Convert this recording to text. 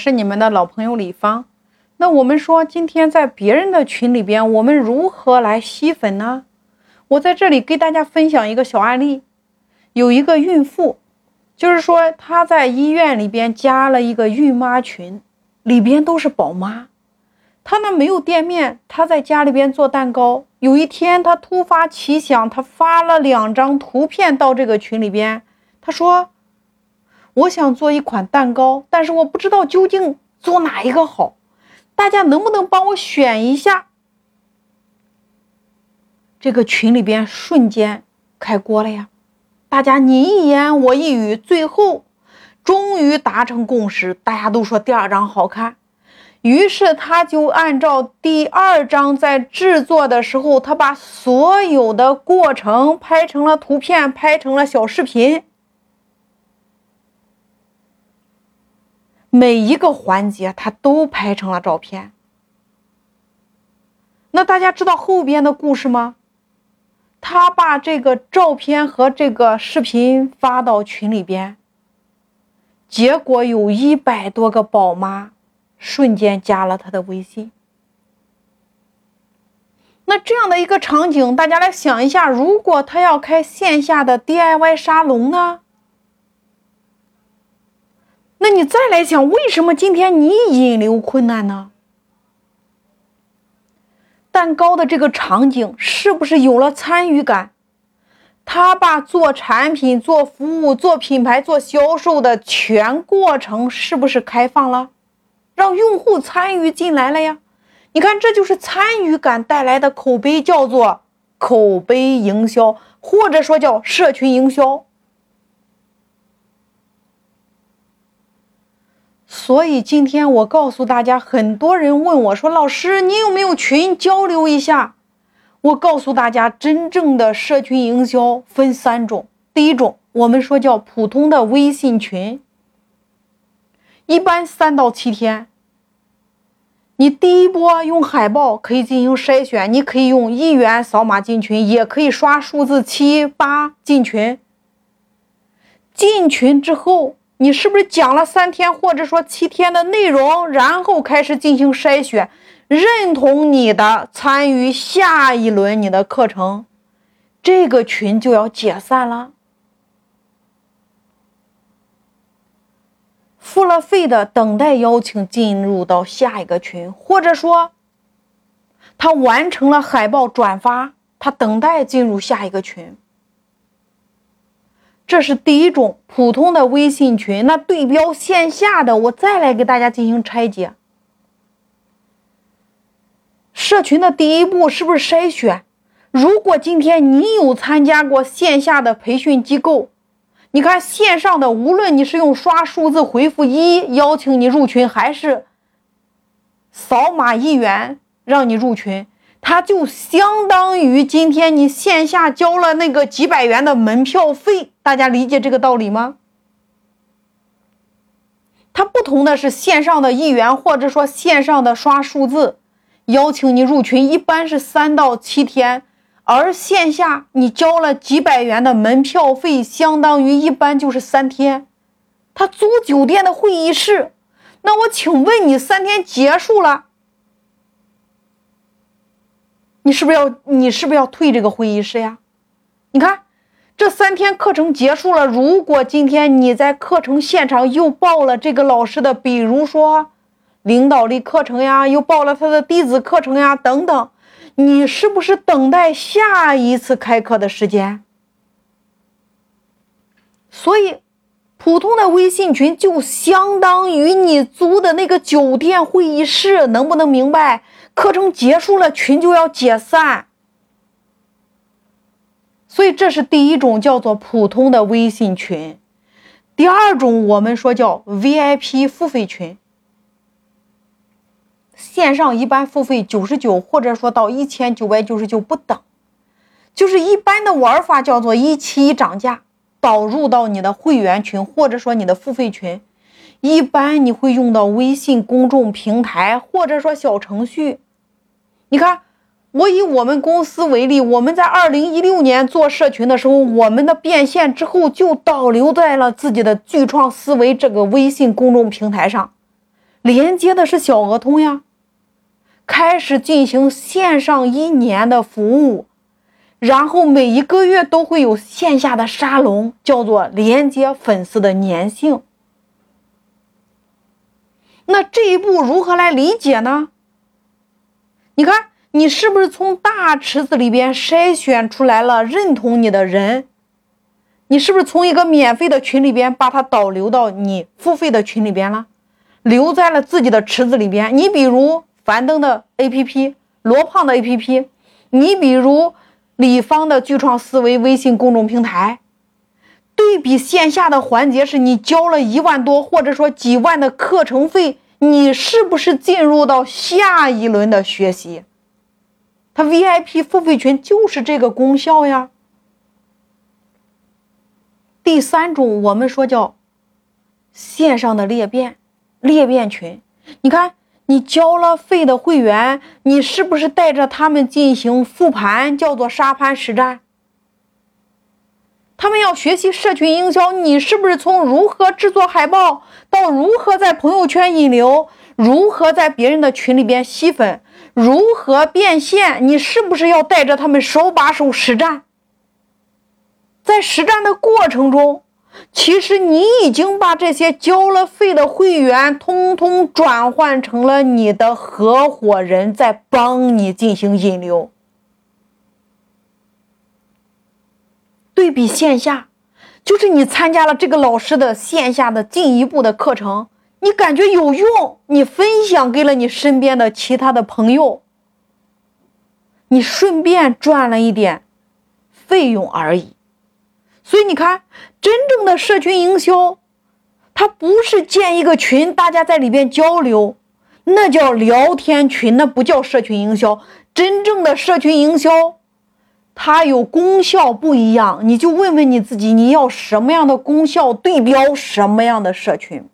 是你们的老朋友李芳。那我们说，今天在别人的群里边，我们如何来吸粉呢？我在这里给大家分享一个小案例，有一个孕妇，就是说她在医院里边加了一个孕妈群，里边都是宝妈。她呢没有店面，她在家里边做蛋糕。有一天，她突发奇想，她发了两张图片到这个群里边，她说：“我想做一款蛋糕，但是我不知道究竟做哪一个好。”大家能不能帮我选一下？这个群里边瞬间开锅了呀！大家你一言我一语，最后终于达成共识，大家都说第二张好看。于是他就按照第二张在制作的时候，他把所有的过程拍成了图片，拍成了小视频。每一个环节，他都拍成了照片。那大家知道后边的故事吗？他把这个照片和这个视频发到群里边，结果有一百多个宝妈瞬间加了他的微信。那这样的一个场景，大家来想一下，如果他要开线下的 DIY 沙龙呢？那你再来想，为什么今天你引流困难呢？蛋糕的这个场景是不是有了参与感？他把做产品、做服务、做品牌、做销售的全过程是不是开放了，让用户参与进来了呀？你看，这就是参与感带来的口碑，叫做口碑营销，或者说叫社群营销。所以今天我告诉大家，很多人问我说：“老师，你有没有群交流一下？”我告诉大家，真正的社群营销分三种。第一种，我们说叫普通的微信群，一般三到七天。你第一波用海报可以进行筛选，你可以用一元扫码进群，也可以刷数字七八进群。进群之后。你是不是讲了三天或者说七天的内容，然后开始进行筛选，认同你的参与下一轮你的课程，这个群就要解散了。付了费的等待邀请进入到下一个群，或者说他完成了海报转发，他等待进入下一个群。这是第一种普通的微信群，那对标线下的，我再来给大家进行拆解。社群的第一步是不是筛选？如果今天你有参加过线下的培训机构，你看线上的，无论你是用刷数字回复一邀请你入群，还是扫码一元让你入群。它就相当于今天你线下交了那个几百元的门票费，大家理解这个道理吗？它不同的是线上的一元，或者说线上的刷数字，邀请你入群，一般是三到七天，而线下你交了几百元的门票费，相当于一般就是三天。他租酒店的会议室，那我请问你，三天结束了？你是不是要你是不是要退这个会议室呀？你看，这三天课程结束了。如果今天你在课程现场又报了这个老师的，比如说领导力课程呀，又报了他的弟子课程呀，等等，你是不是等待下一次开课的时间？所以，普通的微信群就相当于你租的那个酒店会议室，能不能明白？课程结束了，群就要解散，所以这是第一种叫做普通的微信群。第二种我们说叫 VIP 付费群，线上一般付费九十九，或者说到一千九百九十九不等，就是一般的玩法叫做一期一涨价，导入到你的会员群或者说你的付费群，一般你会用到微信公众平台或者说小程序。你看，我以我们公司为例，我们在二零一六年做社群的时候，我们的变现之后就导流在了自己的巨创思维这个微信公众平台上。连接的是小额通呀，开始进行线上一年的服务，然后每一个月都会有线下的沙龙，叫做连接粉丝的粘性。那这一步如何来理解呢？你看，你是不是从大池子里边筛选出来了认同你的人？你是不是从一个免费的群里边把它导流到你付费的群里边了？留在了自己的池子里边。你比如樊登的 APP、罗胖的 APP，你比如李芳的巨创思维微信公众平台。对比线下的环节是你交了一万多或者说几万的课程费，你是不是进入到下一轮的学习？它 VIP 付费群就是这个功效呀。第三种我们说叫线上的裂变。裂变群，你看，你交了费的会员，你是不是带着他们进行复盘，叫做沙盘实战？他们要学习社群营销，你是不是从如何制作海报，到如何在朋友圈引流，如何在别人的群里边吸粉，如何变现？你是不是要带着他们手把手实战？在实战的过程中。其实你已经把这些交了费的会员，通通转换成了你的合伙人，在帮你进行引流。对比线下，就是你参加了这个老师的线下的进一步的课程，你感觉有用，你分享给了你身边的其他的朋友，你顺便赚了一点费用而已。所以你看，真正的社群营销，它不是建一个群，大家在里边交流，那叫聊天群，那不叫社群营销。真正的社群营销，它有功效不一样。你就问问你自己，你要什么样的功效，对标什么样的社群。